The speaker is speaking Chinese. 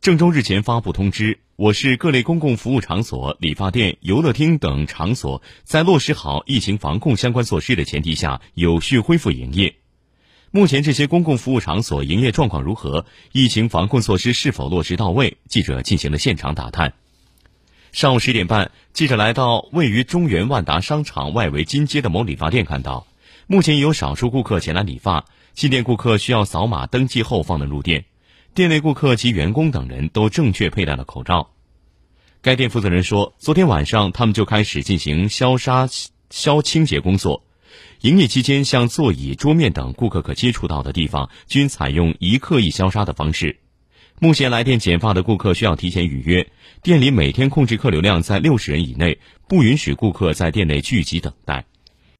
郑州日前发布通知，我市各类公共服务场所、理发店、游乐厅等场所在落实好疫情防控相关措施的前提下，有序恢复营业。目前这些公共服务场所营业状况如何？疫情防控措施是否落实到位？记者进行了现场打探。上午十点半，记者来到位于中原万达商场外围金街的某理发店，看到目前有少数顾客前来理发，进店顾客需要扫码登记后方能入店，店内顾客及员工等人都正确佩戴了口罩。该店负责人说，昨天晚上他们就开始进行消杀、消清洁工作。营业期间，像座椅、桌面等顾客可接触到的地方，均采用一刻一消杀的方式。目前来店剪发的顾客需要提前预约，店里每天控制客流量在六十人以内，不允许顾客在店内聚集等待。